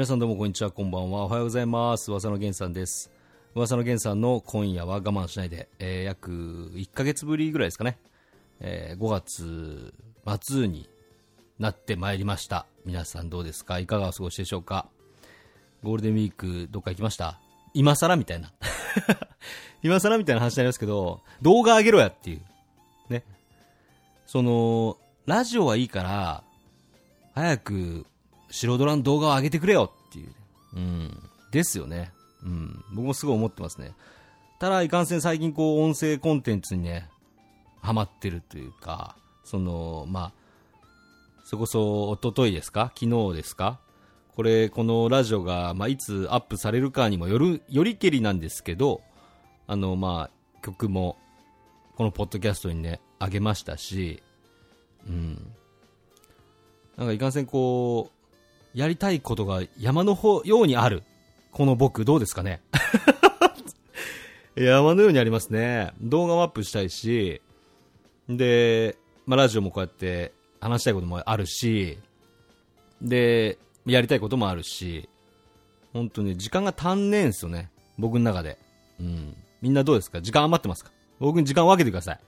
皆さんどうもこんにちは、こんばんは。おはようございます。噂の源さんです。噂の源さんの今夜は我慢しないで、えー約1ヶ月ぶりぐらいですかね。えー5月末になってまいりました。皆さんどうですか？いかがお過ごしでしょうか？ゴールデンウィークどっか行きました？今更みたいな。今更みたいな話になりますけど、動画上げろやっていう。ね。その、ラジオはいいから、早く白ドラの動画を上げてくれよっていう。うん。ですよね。うん。僕もすごい思ってますね。ただ、いかんせん最近こう、音声コンテンツにね、ハマってるというか、その、まあ、それこそ、一昨日ですか？昨日ですか？これ、このラジオが、まあ、いつアップされるかにもよる、よりけりなんですけど、あの、まあ、曲も、このポッドキャストにね、あげましたし、うん。なんかいかんせんこう、やりたいことが山の方ようにある。この僕、どうですかね？山のようにありますね。動画もアップしたいし、で、まあ、ラジオもこうやって話したいこともあるし、で、やりたいこともあるし、本当に時間が足んねえんすよね。僕の中で。うん。みんなどうですか？時間余ってますか？僕に時間を分けてください。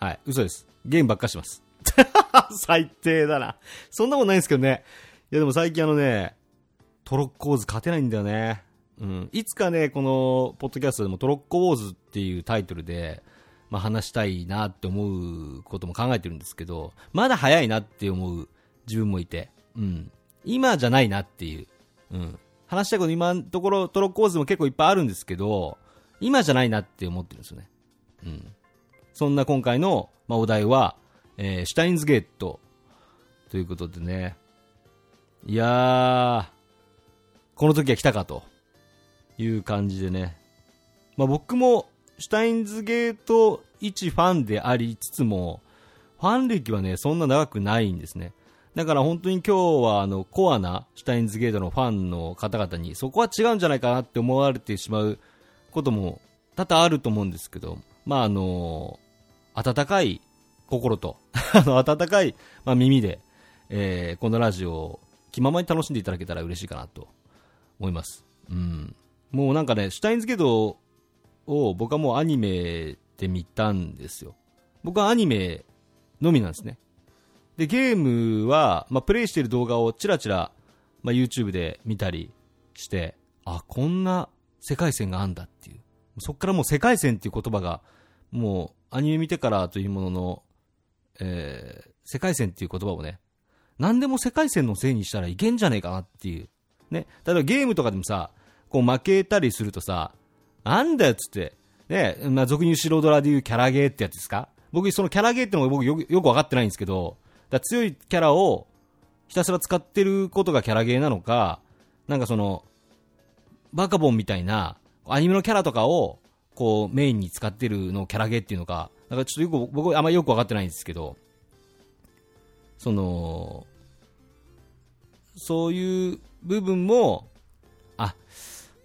はい。嘘です。ゲームばっかします。最低だな。そんなことないんですけどね。いやでも最近あのね、トロッコウォーズ勝てないんだよね。うん。いつかね、この、ポッドキャストでもトロッコウォーズっていうタイトルで、まあ話したいなって思うことも考えてるんですけど、まだ早いなって思う自分もいて、うん。今じゃないなっていう、うん。話したいこと今のところトロッコウォーズも結構いっぱいあるんですけど、今じゃないなって思ってるんですよね。うん。そんな今回の、まあ、お題は、えーシュタインズゲートということでね。いやー、この時は来たかという感じでね。まあ、僕もシュタインズゲート一ファンでありつつも、ファン歴はね、そんな長くないんですね。だから本当に今日はあのコアなシュタインズゲートのファンの方々にそこは違うんじゃないかなって思われてしまうことも多々あると思うんですけど、まああの、温かい心と、あの、温かい、まあ、耳で、えーこのラジオを気ままに楽しんでいただけたら嬉しいかなと思います。うん。もうなんかね、シュタインズゲートを僕はもうアニメで見たんですよ。僕はアニメのみなんですね。で、ゲームは、まあ、プレイしてる動画をチラチラ、まあ、YouTube で見たりして、あ、こんな世界線があんだっていう。そっからもう世界線っていう言葉が、もうアニメ見てからというものの、えー世界線っていう言葉をね、何でも世界線のせいにしたらいけんじゃねえかなっていう。ね。例えばゲームとかでもさ、こう負けたりするとさ、なんだよっつって、ね、まあ、俗に言う白ドラで言うキャラゲーってやつですか？僕、そのキャラゲーってのが僕よくよく分かってないんですけど、だ強いキャラをひたすら使ってることがキャラゲーなのか、なんかその、バカボンみたいな、アニメのキャラとかを、こう、メインに使ってるのをキャラゲーっていうのか、なんかちょっとよく、僕、あんまよく分かってないんですけど、その、そういう部分も、あ、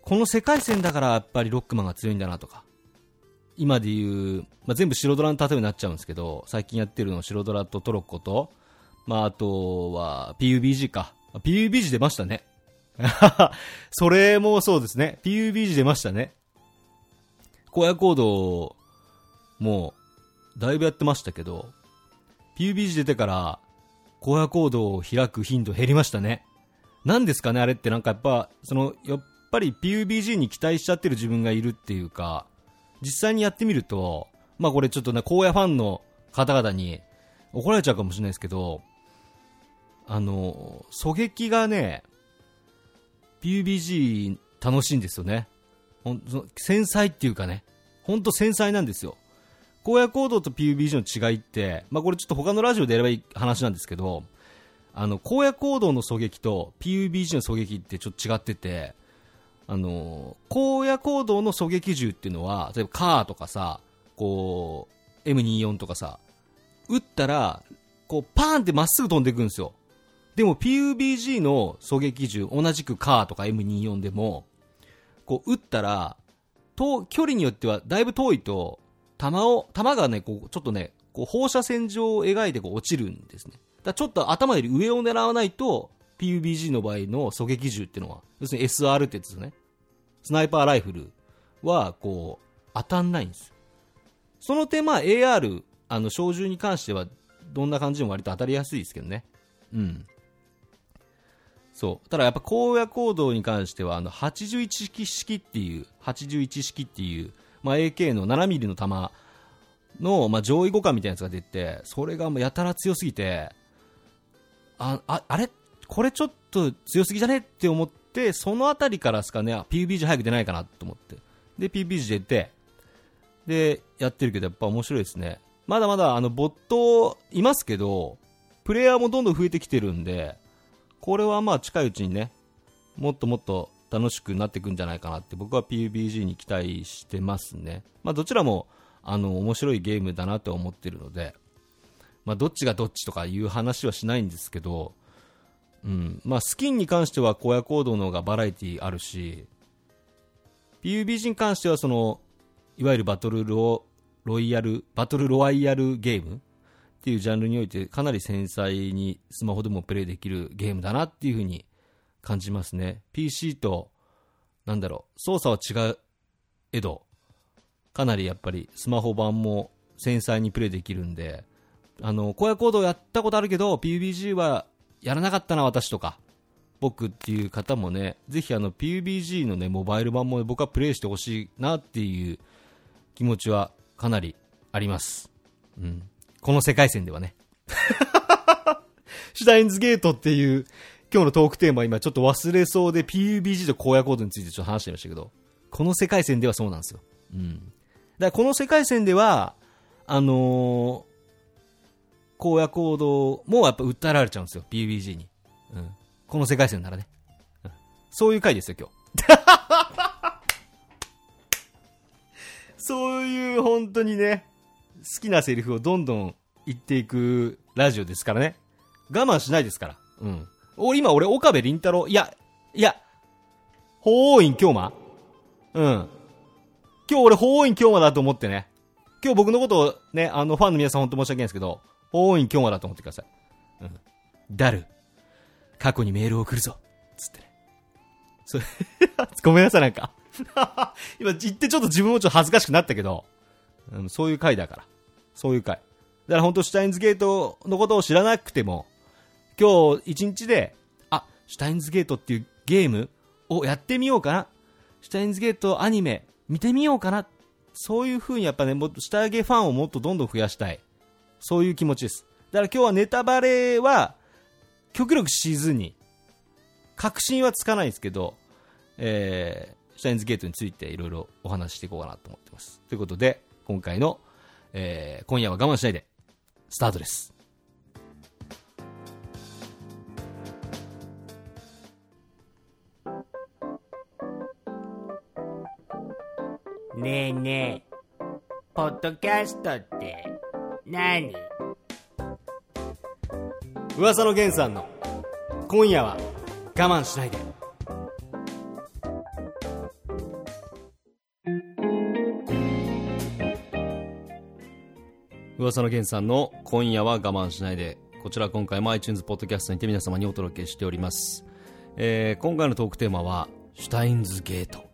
この世界線だからやっぱりロックマンが強いんだなとか、今で言う、まあ、全部白ドラの例えになっちゃうんですけど、最近やってるの白ドラとトロッコと、まあ、あとは PUBG か。あ PUBG 出ましたね。それもそうですね。PUBG 出ましたね。荒野行動もうだいぶやってましたけど、PUBG 出てから荒野行動を開く頻度減りましたね。なんですかねあれってなんかやっぱ、その、やっぱり PUBG に期待しちゃってる自分がいるっていうか、実際にやってみると、まあこれちょっとね、荒野ファンの方々に怒られちゃうかもしれないですけど、あの、狙撃がね、PUBG 楽しいんですよね。ほん繊細っていうかね、ほんと繊細なんですよ。荒野行動と PUBG の違いって、まあこれちょっと他のラジオでやればいい話なんですけど、あの、荒野行動の狙撃と PUBG の狙撃ってちょっと違ってて、あの、荒野行動の狙撃銃っていうのは、例えばカーとかさ、こう、M24 とかさ、撃ったら、こう、パーンってまっすぐ飛んでいくんですよ。でも PUBG の狙撃銃、同じくカーとか M24 でも、こう、撃ったら、と、距離によってはだいぶ遠いと、弾を、弾がね、こう、ちょっとね、こう放射線状を描いてこう落ちるんですね。だちょっと頭より上を狙わないと、PUBG の場合の狙撃銃っていうのは、要するに SR ってやつですね。スナイパーライフルは、こう、当たんないんですよ。その点、まあ AR、あの、小銃に関しては、どんな感じでも割と当たりやすいですけどね。うん。そう。ただやっぱ荒野行動に関しては、あの、81式っていう、81式っていう、まあ AK の 7mm の弾の、まあ、上位互換みたいなやつが出て、それがもうやたら強すぎて、あ、ああれ？これちょっと強すぎじゃね？って思って、そのあたりからですかね、PUBG 早く出ないかなと思って。で、PUBG 出て、で、やってるけど、やっぱ面白いですね。まだまだ、あの、ボットいますけど、プレイヤーもどんどん増えてきてるんで、これはまあ近いうちにね、もっともっと楽しくなっていくんじゃないかなって僕は PUBG に期待してますね。まあどちらもあの面白いゲームだなと思ってるので、まあ、どっちがどっちとかいう話はしないんですけど、うんまあ、スキンに関しては荒野行動の方がバラエティあるし PUBG に関してはそのいわゆるバトルロロイヤルバトルロワイヤルゲームっていうジャンルにおいてかなり繊細にスマホでもプレイできるゲームだなっていう風に感じますね PC となんだろう操作は違うえどかなりやっぱりスマホ版も繊細にプレイできるんで、あの、荒野行動やったことあるけど、PUBG はやらなかったな、私とか、僕っていう方もね、ぜひあの PUBG のね、モバイル版も、僕はプレイしてほしいなっていう気持ちはかなりあります。うん。この世界線ではね。シュタインズゲートっていう今日のトークテーマ今ちょっと忘れそうで PUBG と荒野行動についてちょっと話してましたけど、この世界線ではそうなんですよ。うん。だこの世界線では、あのー、荒野行動もやっぱ訴えられちゃうんですよ、PUBG に。うん。この世界線ならね。うん、そういう回ですよ、今日。そういう本当にね、好きなセリフをどんどん言っていくラジオですからね。我慢しないですから。うん。俺今俺岡部倫太郎、いや、いや、法王院京馬？うん。今日俺、法王院京馬だと思ってね。今日僕のことをね、あの、ファンの皆さん本当申し訳ないんですけど、法王院京馬だと思ってください。うん。ダル、過去にメールを送るぞ。つってね。それ ごめんなさい、なんか 今言ってちょっと自分もちょっと恥ずかしくなったけど、うん、そういう回だから。そういう回。だから本当シュタインズゲートのことを知らなくても、今日一日で、あ、シュタインズゲートっていうゲームをやってみようかな。シュタインズゲートアニメ見てみようかな。そういう風にやっぱね、もっと下上げファンをもっとどんどん増やしたい。そういう気持ちです。だから今日はネタバレは、極力しずに、確信はつかないですけど、えー、シュタインズゲートについていろいろお話していこうかなと思ってます。ということで、今回の、えー、今夜は我慢しないで、スタートです。ねえねえ、ポッドキャストって何？噂の源さんの今夜は我慢しないで。噂の源さんの今夜は我慢しないで。こちら今回も iTunes ポッドキャストにて皆様にお届けしております。えー、今回のトークテーマは、シュタインズゲート。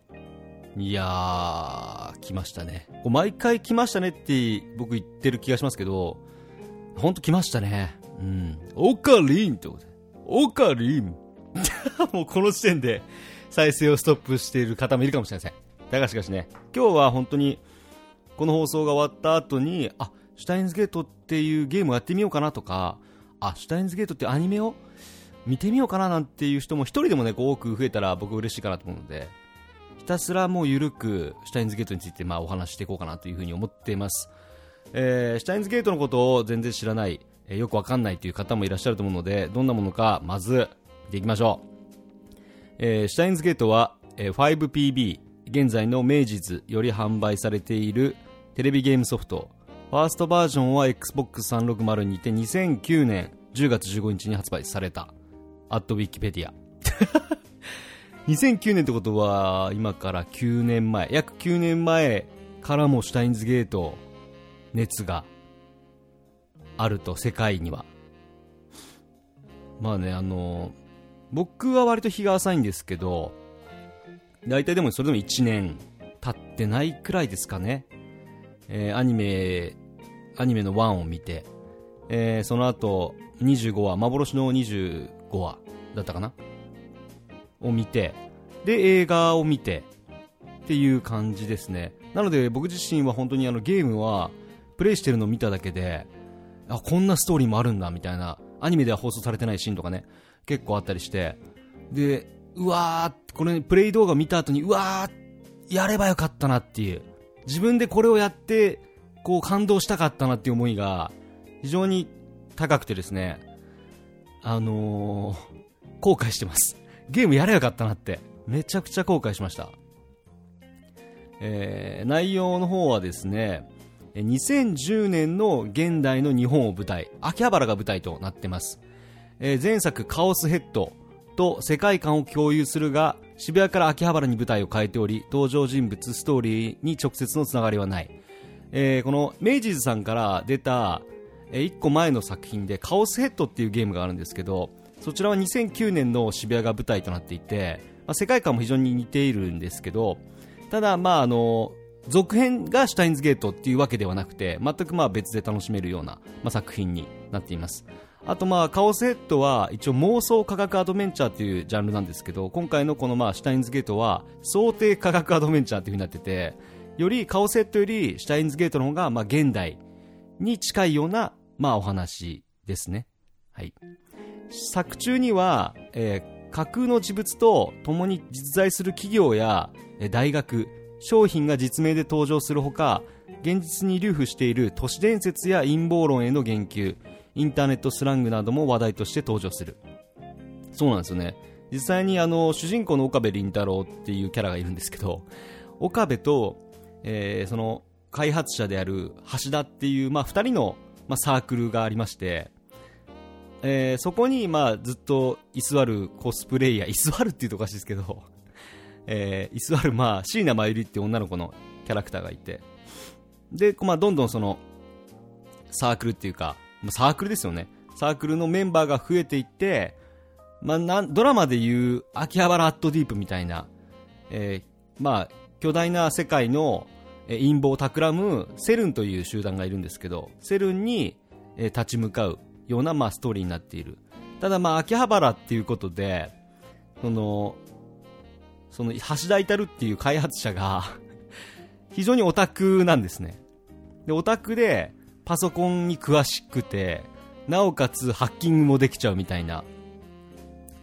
いやー、来ましたね。毎回来ましたねって僕言ってる気がしますけど、ほんと来ましたね。うん。オカリンってことで。オカリンもうこの時点で再生をストップしている方もいるかもしれません。だがしかしね、今日は本当にこの放送が終わった後に、あ、シュタインズゲートっていうゲームをやってみようかなとか、あ、シュタインズゲートってアニメを見てみようかななんていう人も一人でもね、多く増えたら僕嬉しいかなと思うので、たすらもう緩くシュタインズゲートについてまあお話していこうかなというふうに思っています、えー、シュタインズゲートのことを全然知らない、えー、よくわかんないという方もいらっしゃると思うのでどんなものかまず見ていきましょう、えー、シュタインズゲートは、えー、5PB 現在の明治図より販売されているテレビゲームソフトファーストバージョンは Xbox360 にて2009年10月15日に発売された。アットウィキペディア。2009年ってことは、今から9年前、約9年前からもシュタインズゲート、熱があると、世界には。まあね、あの、僕は割と日が浅いんですけど、大体でもそれでも1年経ってないくらいですかね。えーアニメ、アニメの1を見て、えーその後、25話、幻の25話だったかなを見て、で、映画を見て、っていう感じですね。なので僕自身は本当にあのゲームは、プレイしてるのを見ただけで、あ、こんなストーリーもあるんだ、みたいな、アニメでは放送されてないシーンとかね、結構あったりして、で、うわー、これ、プレイ動画見た後に、うわー、やればよかったなっていう、自分でこれをやって、こう感動したかったなっていう思いが、非常に高くてですね、あのー、後悔してます。ゲームやればよかったなって、めちゃくちゃ後悔しました。えー内容の方はですね、2010年の現代の日本を舞台、秋葉原が舞台となってます。えー前作カオスヘッドと世界観を共有するが、渋谷から秋葉原に舞台を変えており、登場人物、ストーリーに直接のつながりはない。えーこの明治図さんから出た、え1個前の作品でカオスヘッドっていうゲームがあるんですけど、そちらは2009年の渋谷が舞台となっていて、まあ、世界観も非常に似ているんですけど、ただ、まあ、あの、続編がシュタインズゲートっていうわけではなくて、全くまあ別で楽しめるような、まあ、作品になっています。あとまあ、カオスヘッドは一応妄想科学アドベンチャーっていうジャンルなんですけど、今回のこのまあ、シュタインズゲートは想定科学アドベンチャーっていう風になってて、よりカオスヘッドよりシュタインズゲートの方がまあ、現代に近いようなまあ、お話ですね。はい。作中には、えー架空の事物と共に実在する企業やえ大学、商品が実名で登場するほか、現実に流布している都市伝説や陰謀論への言及、インターネットスラングなども話題として登場する。そうなんですよね。実際にあの、主人公の岡部倫太郎っていうキャラがいるんですけど、岡部と、えーその、開発者である橋田っていう、まあ、二人の、まあ、サークルがありまして、えーそこに、まあ、ずっと居座るコスプレイヤー、居座るって言うとおかしいですけど、えー居座る、まあ、椎名真由里って女の子のキャラクターがいて、で、まあ、どんどんその、サークルっていうか、サークルですよね。サークルのメンバーが増えていって、まあ、なドラマでいう秋葉原アットディープみたいな、えーまあ、巨大な世界の陰謀を企むセルンという集団がいるんですけど、セルンに、立ち向かうような、まあ、ストーリーになっている。ただ、まあ、秋葉原っていうことで、その、その、橋田至っていう開発者が、非常にオタクなんですね。で、オタクで、パソコンに詳しくて、なおかつハッキングもできちゃうみたいな、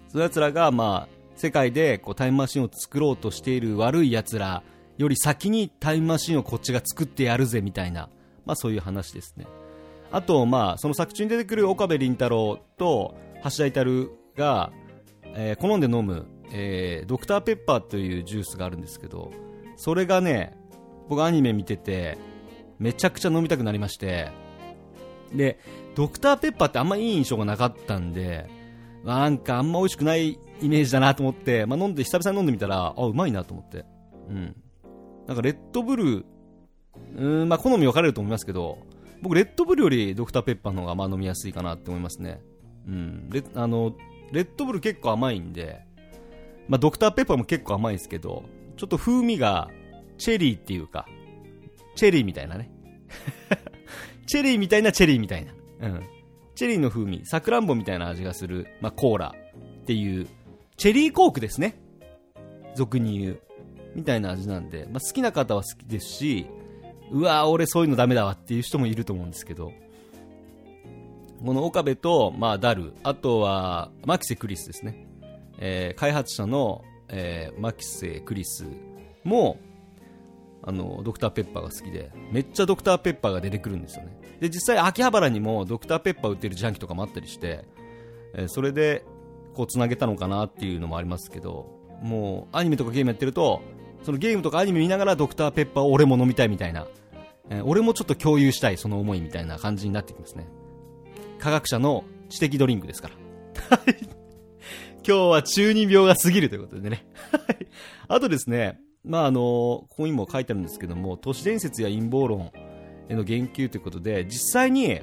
そういう奴らが、まあ、世界でこうタイムマシンを作ろうとしている悪い奴らより先にタイムマシンをこっちが作ってやるぜみたいな、まあそういう話ですね。あと、まあ、その作中に出てくる岡部倫太郎と橋田至が、えー好んで飲む、えードクターペッパーというジュースがあるんですけど、それがね、僕アニメ見てて、めちゃくちゃ飲みたくなりまして、で、ドクターペッパーってあんまいい印象がなかったんで、まあなんかあんま美味しくないイメージだなと思って、まあ飲んで、久々に飲んでみたら、あ、うまいなと思って。うん。なんかレッドブル、うーん、まあ好み分かれると思いますけど、僕レッドブルよりドクターペッパーの方がまあ飲みやすいかなって思いますね。うん。レあの、レッドブル結構甘いんで、まあドクターペッパーも結構甘いんですけど、ちょっと風味がチェリーっていうか、チェリーみたいなね。チェリーみたいなチェリーみたいな。うん。チェリーの風味、さくらんぼみたいな味がする、まあ、コーラっていう、チェリーコークですね。俗に言う。みたいな味なんで、まあ、好きな方は好きですし、うわ俺そういうのダメだわっていう人もいると思うんですけど、この岡部と、まあ、ダル、あとは、マキセ・クリスですね。えー開発者の、えーマキセ・クリスも、あの、ドクターペッパーが好きで、めっちゃドクターペッパーが出てくるんですよね。で、実際秋葉原にもドクターペッパー売ってる自販機とかもあったりして、えーそれで、こう、繋げたのかなっていうのもありますけど、もう、アニメとかゲームやってると、そのゲームとかアニメ見ながらドクターペッパーを俺も飲みたいみたいな、えー俺もちょっと共有したい、その思いみたいな感じになってきますね。科学者の知的ドリンクですから。今日は中二病が過ぎるということでね。は いあとですね、まああの、ここにも書いてあるんですけども、都市伝説や陰謀論への言及ということで、実際に、え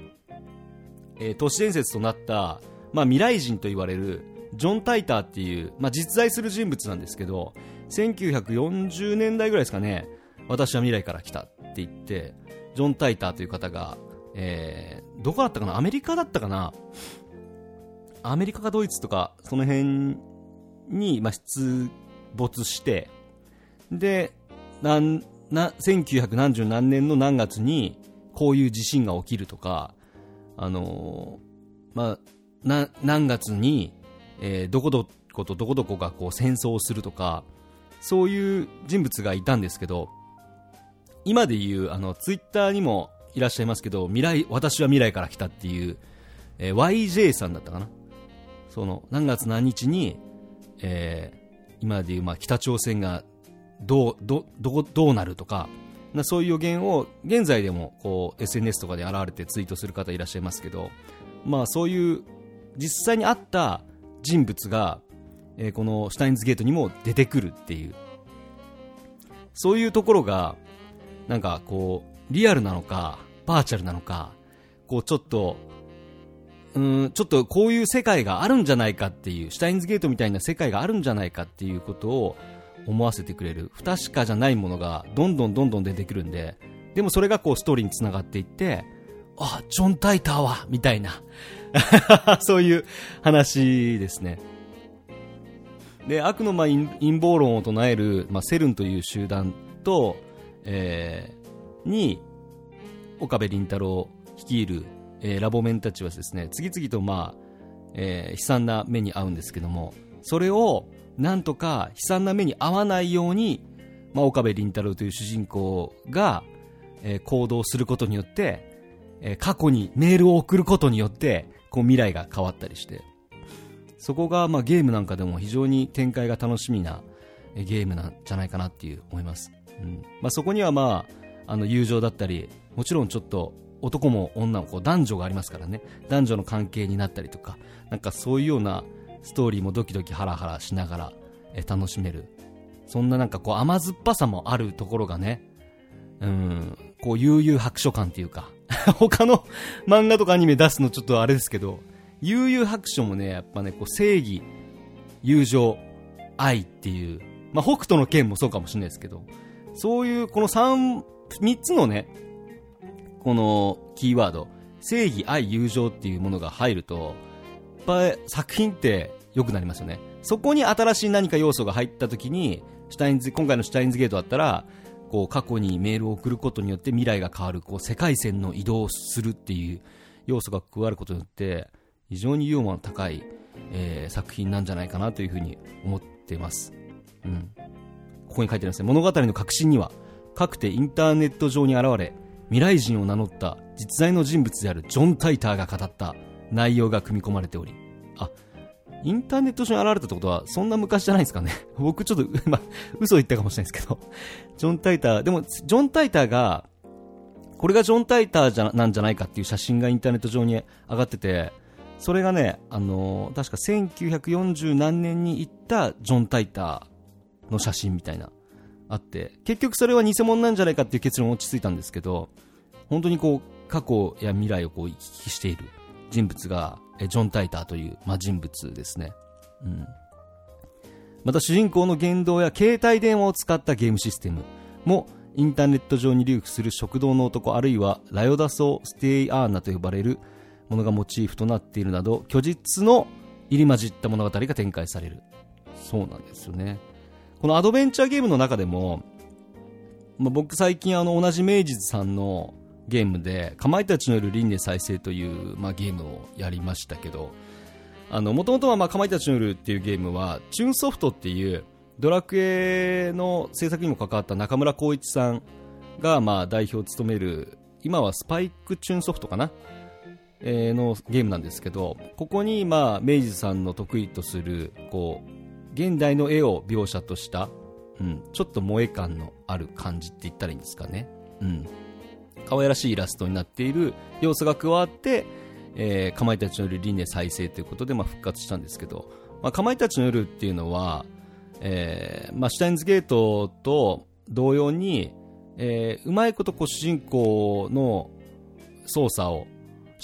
ー都市伝説となった、まあ未来人と言われるジョン・タイターっていう、まあ、実在する人物なんですけど、1940年代ぐらいですかね、私は未来から来たって言って、ジョン・タイターという方が、えー、どこだったかな？アメリカだったかな？アメリカかドイツとか、その辺に、まあ、出没して、で、なん、な、1900何十何年の何月に、こういう地震が起きるとか、あのー、まあ、な、何月に、えー、どこどことどこどこがこう戦争をするとか、そういう人物がいたんですけど、今で言う、あの、ツイッターにもいらっしゃいますけど、未来、私は未来から来たっていう、えー、YJ さんだったかな？その、何月何日に、えー、今で言う、まあ、北朝鮮がどう、ど、どどうなるとか、なそういう予言を現在でもこう SNS とかで現れてツイートする方いらっしゃいますけど、まあそういう実際にあった人物が、えー、このシュタインズゲートにも出てくるっていう、そういうところが、なんかこう、リアルなのか、バーチャルなのか、こうちょっと、うん、ちょっとこういう世界があるんじゃないかっていう、シュタインズゲートみたいな世界があるんじゃないかっていうことを思わせてくれる、不確かじゃないものがどんどんどんどん出てくるんで、でもそれがこうストーリーにつながっていって、あ、ジョン・タイターは、みたいな そういう話ですね。で、悪のま陰謀論を唱える、まあ、セルンという集団と、えー、に、岡部倫太郎率いる、えー、ラボメンたちはですね、次々とまあ、えー、悲惨な目に遭うんですけども、それをなんとか悲惨な目に遭わないように、まあ、岡部倫太郎という主人公が、えー、行動することによって、えー、過去にメールを送ることによって、こう未来が変わったりして、そこがまあゲームなんかでも非常に展開が楽しみなゲームなんじゃないかなっていう思います。うんまあ、そこにはまあ、あの友情だったり、もちろんちょっと男も女もこう男女がありますからね、男女の関係になったりとか、なんかそういうようなストーリーもドキドキハラハラしながら、楽しめる。そんななんかこう甘酸っぱさもあるところがね、うん、こう悠々白書感っていうか、他の漫画とかアニメ出すのちょっとあれですけど、悠々白書もね、やっぱね、こう正義、友情、愛っていう、まあ、北斗の剣もそうかもしれないですけど、そういうこの3、3つのね、このキーワード、正義、愛、友情っていうものが入ると、やっぱり作品って良くなりますよね。そこに新しい何か要素が入った時に、シュタインズ、今回のシュタインズゲートだったら、こう過去にメールを送ることによって未来が変わるこう世界線の移動をするっていう要素が加わることによって非常にユーモアの高い、えー、作品なんじゃないかなというふうに思っています、うん、ここに書いてありますね物語の核心にはかくてインターネット上に現れ未来人を名乗った実在の人物であるジョン・タイターが語った内容が組み込まれておりあインターネット上に現れたってことは、そんな昔じゃないですかね。僕ちょっと、まあ、嘘言ったかもしれないですけど。ジョン・タイター、でも、ジョン・タイターが、これがジョン・タイターじゃなんじゃないかっていう写真がインターネット上に上がってて、それがね、あのー、確か1940何年に行ったジョン・タイターの写真みたいな、あって、結局それは偽物なんじゃないかっていう結論落ち着いたんですけど、本当にこう、過去や未来をこう行き来している人物がえジョン・タイターという、ま、人物ですね。うん。また主人公の言動や携帯電話を使ったゲームシステムもインターネット上に流布する食堂の男あるいはラヨダソ・ステイアーナと呼ばれるものがモチーフとなっているなど虚実の入り混じった物語が展開される。そうなんですよね。このアドベンチャーゲームの中でも、まあ、僕最近あの同じ明治さんのゲームで、かまいたちの夜輪廻再生という、まあ、ゲームをやりましたけど、もともとは、ま、かまいたちの夜っていうゲームは、チューンソフトっていう、ドラクエの制作にも関わった中村光一さんが、まあ、代表を務める、今はスパイクチューンソフトかな、のゲームなんですけど、ここに、まあ、明治さんの得意とする、こう、現代の絵を描写とした、うん、ちょっと萌え感のある感じって言ったらいいんですかね。うん。可愛らしいイラストになっている要素が加わって、えー、かまいたちの夜輪廻再生ということで、まあ、復活したんですけど、まあ、かまいたちの夜っていうのは、えーまあ、シュタインズゲートと同様に、えー、うまいことこう主人公の操作を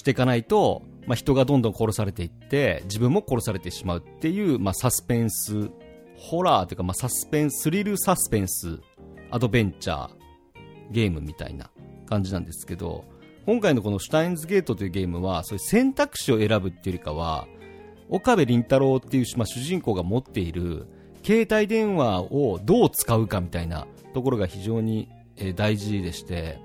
していかないと、まあ、人がどんどん殺されていって、自分も殺されてしまうっていう、まあ、サスペンス、ホラーというか、まあ、サスペンス、スリルサスペンス、アドベンチャー、ゲームみたいな感じなんですけど、今回のこのシュタインズゲートというゲームは、そういう選択肢を選ぶっていうよりかは、岡部倫太郎っていう、まあ、主人公が持っている携帯電話をどう使うかみたいなところが非常に、大事でして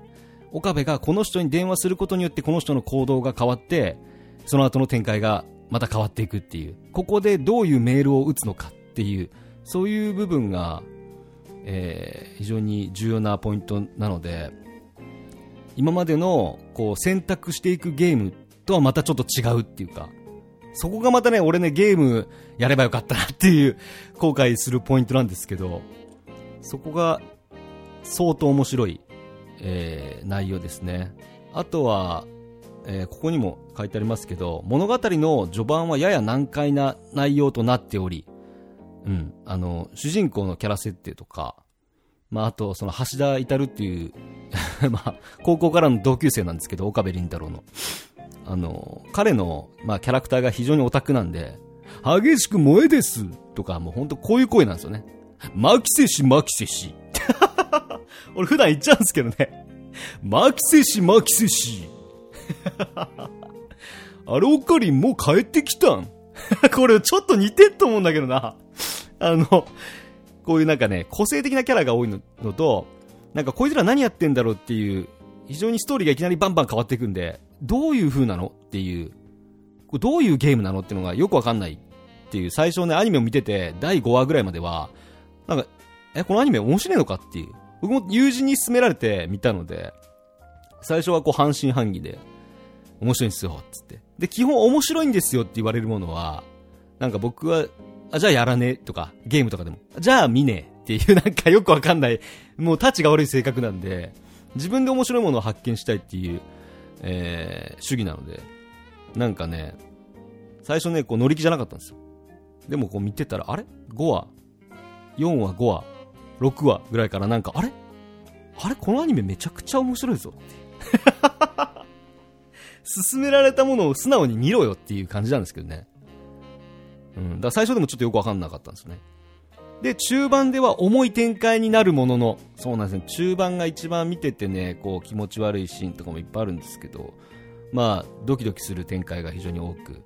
岡部がこの人に電話することによってこの人の行動が変わってその後の展開がまた変わっていくっていう。ここでどういうメールを打つのかっていうそういう部分が、えー非常に重要なポイントなので今までのこう選択していくゲームとはまたちょっと違うっていうかそこがまたね、俺ね、ゲームやればよかったなっていう後悔するポイントなんですけど、そこが相当面白い、えー内容ですね。あとは、えーここにも書いてありますけど、物語の序盤はやや難解な内容となっており、うん、あの、主人公のキャラ設定とか、まあ、あと、その、橋田至っていう、まあ、高校からの同級生なんですけど、岡部倫太郎の。あの、彼の、まあ、キャラクターが非常にオタクなんで、激しく燃えですとか、もう本当こういう声なんですよね。マキセシ、マキセシ。俺普段言っちゃうんですけどね。マキセシ、マキセシ。あれ、おかりんもう帰ってきたん？これちょっと似てんと思うんだけどな。あの、こういうなんかね、個性的なキャラが多いののと、なんかこいつら何やってんだろうっていう、非常にストーリーがいきなりバンバン変わっていくんで、どういう風なの？っていう、これどういうゲームなの？っていうのがよくわかんないっていう、最初ね、アニメを見てて、第5話ぐらいまでは、なんか、え、このアニメ面白いのか？っていう。僕も友人に勧められて見たので、最初はこう半信半疑で、面白いんですよ、つって。で、基本面白いんですよって言われるものは、なんか僕は、あ、じゃあやらねえとか、ゲームとかでも、じゃあ見ねえっていう なんかよくわかんない、もうタッチが悪い性格なんで、自分で面白いものを発見したいっていう、えー、主義なので、なんかね、最初ね、こう乗り気じゃなかったんですよ。でもこう見てたら、あれ ?5 話、4話、5話、6話ぐらいからなんか、あれ？あれ？このアニメめちゃくちゃ面白いぞって。勧められたものを素直に見ろよっていう感じなんですけどね。うん。だから最初でもちょっとよくわかんなかったんですよね。で、中盤では重い展開になるものの、そうなんですね。中盤が一番見ててね、こう気持ち悪いシーンとかもいっぱいあるんですけど、まあ、ドキドキする展開が非常に多く、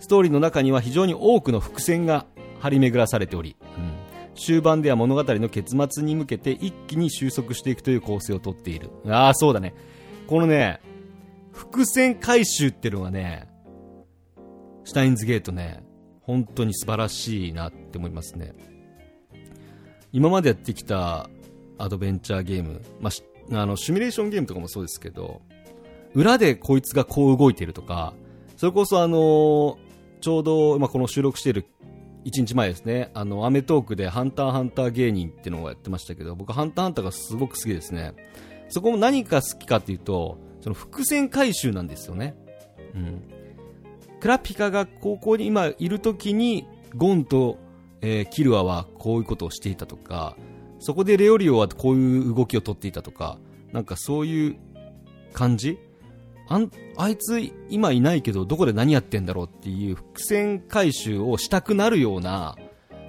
ストーリーの中には非常に多くの伏線が張り巡らされており、うん、終盤では物語の結末に向けて一気に収束していくという構成をとっている。ああ、そうだね。このね、伏線回収っていうのがね、シュタインズゲートね、本当に素晴らしいなって思いますね。今までやってきたアドベンチャーゲーム、まあ、あの、シミュレーションゲームとかもそうですけど、裏でこいつがこう動いてるとか、それこそあのーちょうど、まあ、この収録している1日前ですね、あの、アメトークでハンターハンター芸人っていうのをやってましたけど、僕ハンターハンターがすごく好きですね。そこも何が好きかっていうと、その伏線回収なんですよね。うん。クラピカが高校に今いる時に、ゴンと、えーキルアはこういうことをしていたとか、そこでレオリオはこういう動きをとっていたとか、なんかそういう感じあんあいつ今いないけどどこで何やってんだろうっていう伏線回収をしたくなるような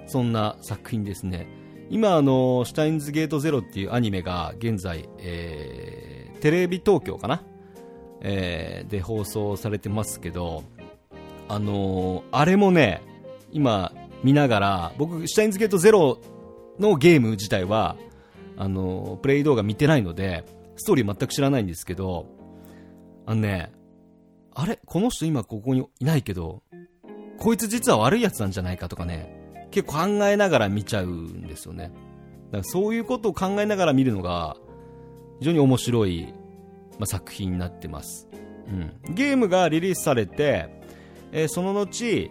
そんな作品ですね。今あのシュタインズゲートゼロっていうアニメが現在、えーテレビ東京かな、えーで放送されてますけどあのーあれもね今見ながら僕シュタインズゲートゼロのゲーム自体はあのープレイ動画見てないのでストーリー全く知らないんですけどあのね、あれこの人今ここにいないけど、こいつ実は悪いやつなんじゃないかとかね、結構考えながら見ちゃうんですよね。だからそういうことを考えながら見るのが、非常に面白い、まあ、作品になってます。うん。ゲームがリリースされて、えーその後、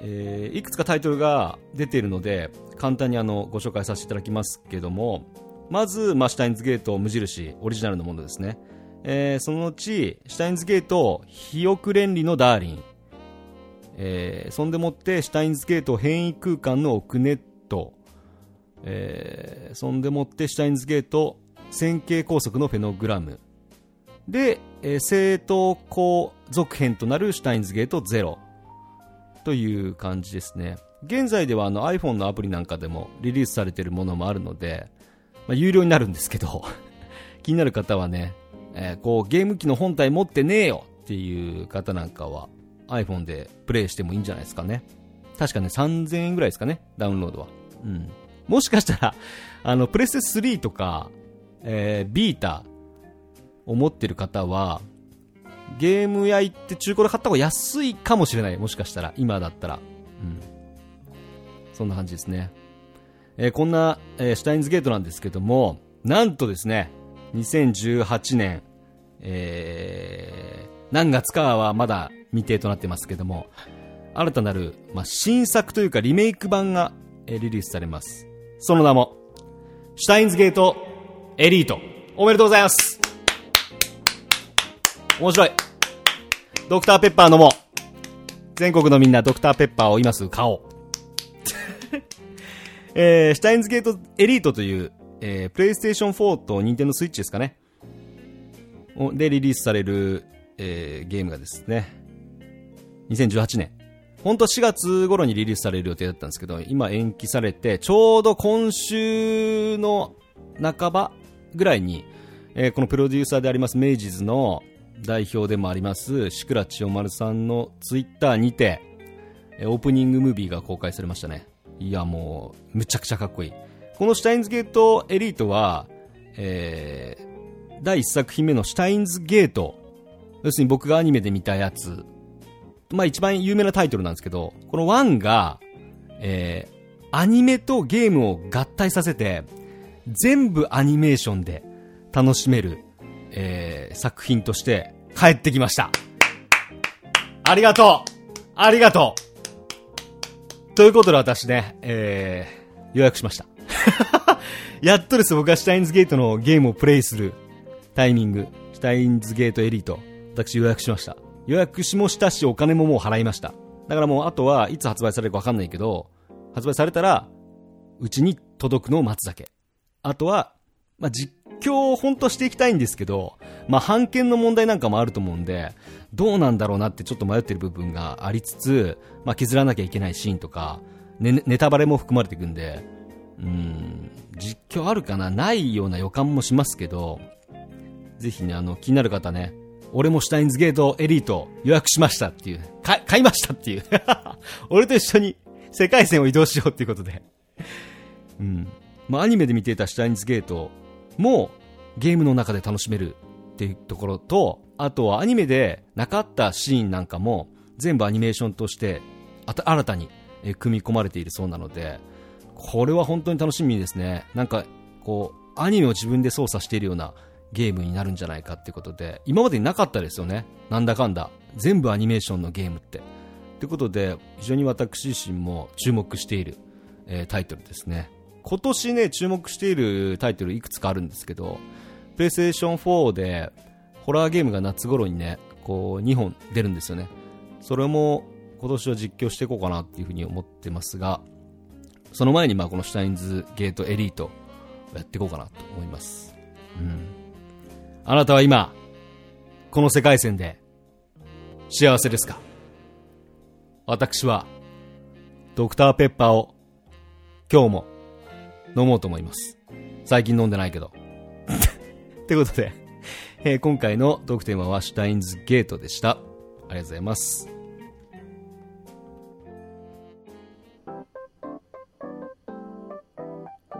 えーいくつかタイトルが出ているので、簡単にあの、ご紹介させていただきますけども、まず、まあ、シュタインズゲート無印、オリジナルのものですね。えーその後、シュタインズゲート、肥沃連理のダーリン。えーそんでもって、シュタインズゲート変異空間のオクネット。えーそんでもって、シュタインズゲート線形拘束のフェノグラム。で、えー正当高続編となるシュタインズゲート0という感じですね。現在ではあの iPhone のアプリなんかでもリリースされているものもあるので、まあ、有料になるんですけど、気になる方はね、えー、こうゲーム機の本体持ってねえよっていう方なんかは iPhone でプレイしてもいいんじゃないですかね。確かね、3000円ぐらいですかね、ダウンロードは。うん。もしかしたら、あの、プレステ3とか、えー、ビータを持ってる方は、ゲーム屋行って中古で買った方が安いかもしれない。もしかしたら、今だったら。うん。そんな感じですね。えー、こんな、えー、シュタインズゲートなんですけども、なんとですね、2018年、えー、何月かはまだ未定となってますけども、新たなる、まあ、新作というかリメイク版が、えー、リリースされます。その名も、シュタインズゲートエリート。おめでとうございます面白い。ドクターペッパー飲もう。全国のみんなドクターペッパーを今すぐ買おう。えー、シュタインズゲートエリートという、えー、プレイステーション4とニンテンドスイッチですかね。でリリースされる、えー、ゲームがですね、2018年。本当は4月頃にリリースされる予定だったんですけど、今延期されて、ちょうど今週の半ばぐらいに、えー、このプロデューサーでありますメイジズの代表でもあります、シクラ千代丸さんのツイッターにて、え、オープニングムービーが公開されましたね。いや、もう、むちゃくちゃかっこいい。このシュタインズゲートエリートは、えー、第1作品目のシュタインズゲート、要するに僕がアニメで見たやつ、まあ一番有名なタイトルなんですけど、この1が、えー、アニメとゲームを合体させて、全部アニメーションで楽しめる、えー、作品として帰ってきました。ありがとうありがとうということで私ね、えー、予約しました。やっとです、僕はシュタインズゲートのゲームをプレイするタイミング、シュタインズゲートエリート、私予約しました。予約しもしたし、お金ももう払いました。だからもう、あとはいつ発売されるかわかんないけど、発売されたら、うちに届くのを待つだけ。あとは、まあ、実況を本当していきたいんですけど、まあ、判権の問題なんかもあると思うんで、どうなんだろうなってちょっと迷ってる部分がありつつ、まあ、削らなきゃいけないシーンとか、ね、ネタバレも含まれていくんで、うん、実況あるかな？ないような予感もしますけど、ぜひね、あの、気になる方ね、俺もシュタインズゲートエリート予約しましたっていう、買いましたっていう。俺と一緒に世界線を移動しようっていうことで。うん。まあ、アニメで見ていたシュタインズゲートもゲームの中で楽しめるっていうところと、あとはアニメでなかったシーンなんかも全部アニメーションとして新たに組み込まれているそうなので、これは本当に楽しみですね。なんか、こう、アニメを自分で操作しているようなゲームになるんじゃないかってことで、今までになかったですよね。なんだかんだ。全部アニメーションのゲームって。ということで、非常に私自身も注目している、えー、タイトルですね。今年ね、注目しているタイトルいくつかあるんですけど、プレイステーション4で、ホラーゲームが夏頃にね、こう、2本出るんですよね。それも、今年は実況していこうかなっていうふうに思ってますが、その前にまあこのシュタインズゲートエリートをやっていこうかなと思います。うん。あなたは今、この世界線で幸せですか？私は、ドクターペッパーを今日も飲もうと思います。最近飲んでないけど。ってことで、えー、今回のトークテーマはシュタインズゲートでした。ありがとうございます。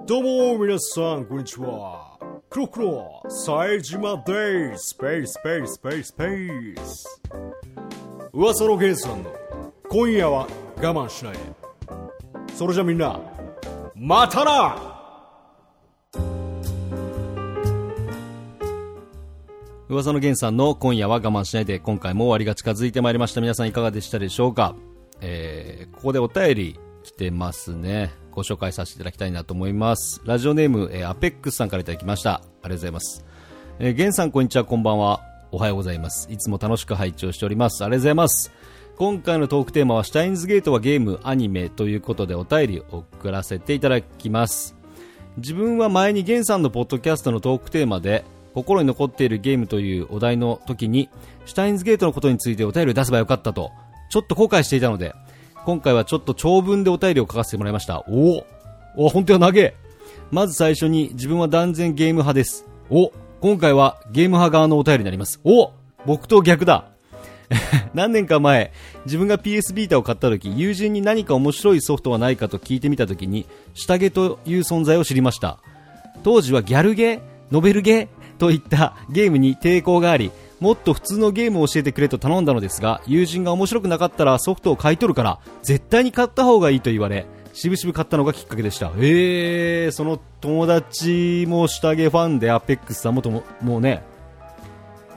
どうも皆さん、こんにちは。クロクロ、冴島です。スペース、ペース、ペース、ペース。噂のゲンさんの、今夜は我慢しないで。それじゃみんな、またな噂の源さんの今夜は我慢しないで今回も終わりが近づいてまいりました皆さんいかがでしたでしょうか、えー、ここでお便り来てますね。ご紹介させていただきたいなと思います。ラジオネーム、えー、アペックスさんからいただきました。ありがとうございます、えー、源さんこんにちはこんばんは。おはようございます。いつも楽しく拝聴しております。ありがとうございます。今回のトークテーマはシュタインズゲートはゲーム、アニメということでお便りを送らせていただきます。自分は前にゲンさんのポッドキャストのトークテーマで、心に残っているゲームというお題の時に、シュタインズゲートのことについてお便りを出せばよかったと、ちょっと後悔していたので、今回はちょっと長文でお便りを書かせてもらいました。おおお、本当は長えまず最初に自分は断然ゲーム派です。お今回はゲーム派側のお便りになります。お僕と逆だ 何年か前、自分が PS ビータを買った時、友人に何か面白いソフトはないかと聞いてみた時に、下着という存在を知りました。当時はギャルゲー、ノベルゲーといったゲームに抵抗があり、もっと普通のゲームを教えてくれと頼んだのですが、友人が面白くなかったらソフトを買い取るから、絶対に買った方がいいと言われ、しぶしぶ買ったのがきっかけでした。えー、その友達も下着ファンで、アペックスさんもとも、もうね、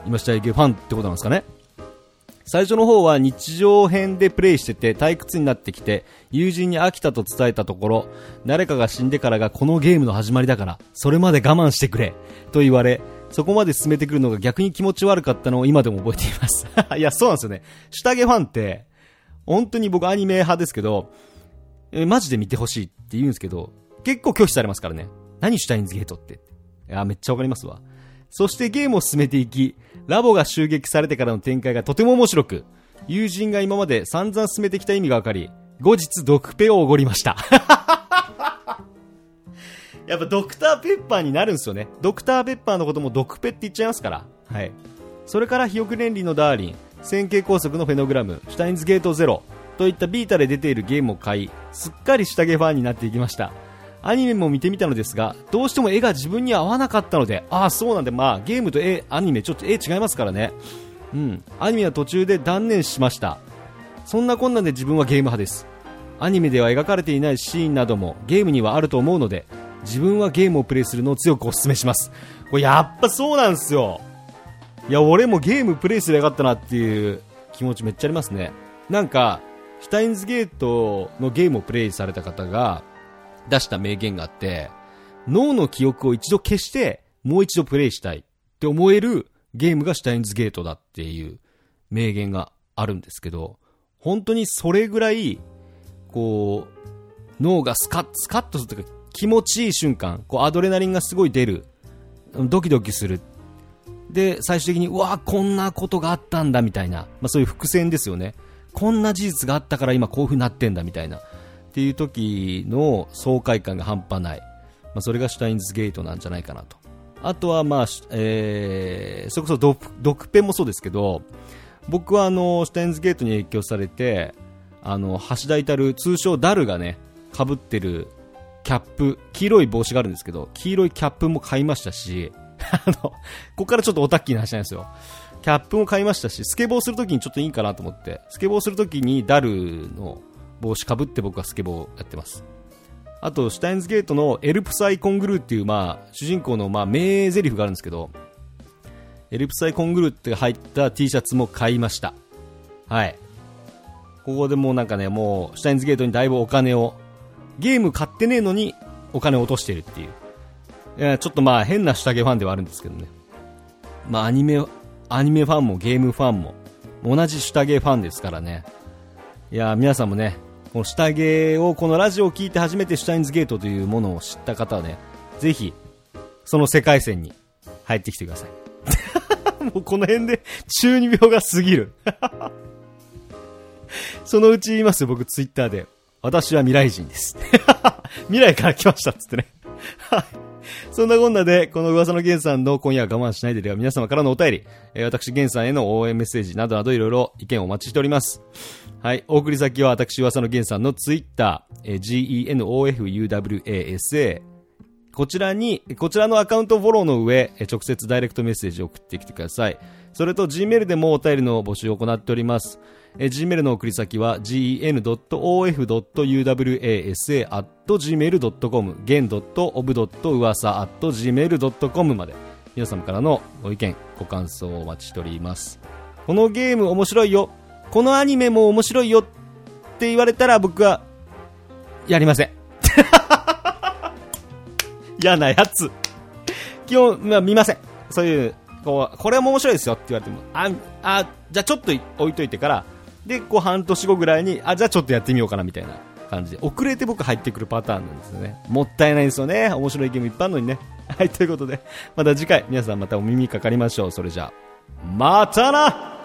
今下着ファンってことなんですかね。最初の方は日常編でプレイしてて退屈になってきて友人に飽きたと伝えたところ誰かが死んでからがこのゲームの始まりだからそれまで我慢してくれと言われそこまで進めてくるのが逆に気持ち悪かったのを今でも覚えています。いやそうなんですよね。下着ファンって本当に僕アニメ派ですけどえマジで見てほしいって言うんですけど結構拒否されますからね。何シュタインズゲートって。いやめっちゃわかりますわ。そしてゲームを進めていき、ラボが襲撃されてからの展開がとても面白く、友人が今まで散々進めてきた意味がわかり、後日ドクペをおごりました。やっぱドクターペッパーになるんですよね。ドクターペッパーのこともドクペって言っちゃいますから。はい。それから、ヒオクレンリのダーリン、線形高速のフェノグラム、シュタインズゲートゼロといったビータで出ているゲームを買い、すっかり下着ファンになっていきました。アニメも見てみたのですが、どうしても絵が自分に合わなかったので、ああ、そうなんで、まあ、ゲームと絵、アニメ、ちょっと絵違いますからね。うん。アニメは途中で断念しました。そんなこんなで自分はゲーム派です。アニメでは描かれていないシーンなどもゲームにはあると思うので、自分はゲームをプレイするのを強くお勧めします。これやっぱそうなんですよ。いや、俺もゲームプレイすればよかったなっていう気持ちめっちゃありますね。なんか、シュタインズゲートのゲームをプレイされた方が、出した名言があって、脳の記憶を一度消して、もう一度プレイしたいって思えるゲームがシュタインズゲートだっていう名言があるんですけど、本当にそれぐらい、こう、脳がスカッ、スカッとするというか気持ちいい瞬間、こうアドレナリンがすごい出る、ドキドキする。で、最終的に、うわこんなことがあったんだみたいな、まあそういう伏線ですよね。こんな事実があったから今こういう風になってんだみたいな。っていう時の爽快感が半端ない、まあ、それがシュタインズゲートなんじゃないかなとあとは、まあえー、それこそドドクペンもそうですけど僕はあのシュタインズゲートに影響されてあの橋田至る通称ダルがねかぶってるキャップ黄色い帽子があるんですけど黄色いキャップも買いましたし あのここからちょっとオタッキーな話なんですよ。キャップも買いましたしスケボーするときにちょっといいかなと思ってスケボーするときにダルの帽子かぶって僕はスケボーやってます。あとシュタインズゲートのエルプサイコングルーっていう、まあ、主人公の、まあ、名台詞があるんですけどエルプサイコングルーって入った T シャツも買いました。はい。ここでもうなんかねもうシュタインズゲートにだいぶお金をゲーム買ってねえのにお金落としてるっていう。いやちょっとまあ変な下着ファンではあるんですけどね。まあアニメアニメファンもゲームファンも同じ下着ファンですからね。いや皆さんもねこの下着をこのラジオを聞いて初めてシュタインズゲートというものを知った方はねぜひその世界線に入ってきてください。もうこの辺で中二病が過ぎる。そのうち言いますよ僕ツイッターで。私は未来人です 未来から来ましたっつってねはいそんなこんなで、この噂のゲンさんの今夜は我慢しないででは皆様からのお便り、えー、私ゲンさんへの応援メッセージなどなどいろいろ意見をお待ちしております。はい。お送り先は私、噂のゲンさんのツイッター、えー、genofuwasa。こちらに、こちらのアカウントフォローの上、直接ダイレクトメッセージを送ってきてください。それと Gmail でもお便りの募集を行っております。えー、Gmail の送り先は gen.of.uwasa.gmail.com gen.of.uwasa.gmail.com まで皆様からのご意見、ご感想をお待ちしております。このゲーム面白いよ。このアニメも面白いよって言われたら僕はやりません。嫌なやつ。基本、まあ、見ません。そういう、こう、これも面白いですよって言われても、あ、あ、じゃあちょっと置いといてから、で、こう半年後ぐらいに、あ、じゃあちょっとやってみようかなみたいな感じで、遅れて僕入ってくるパターンなんですよね。もったいないですよね。面白いゲームいっぱいあるのにね。はい、ということで、また次回、皆さんまたお耳かかりましょう。それじゃあ、またな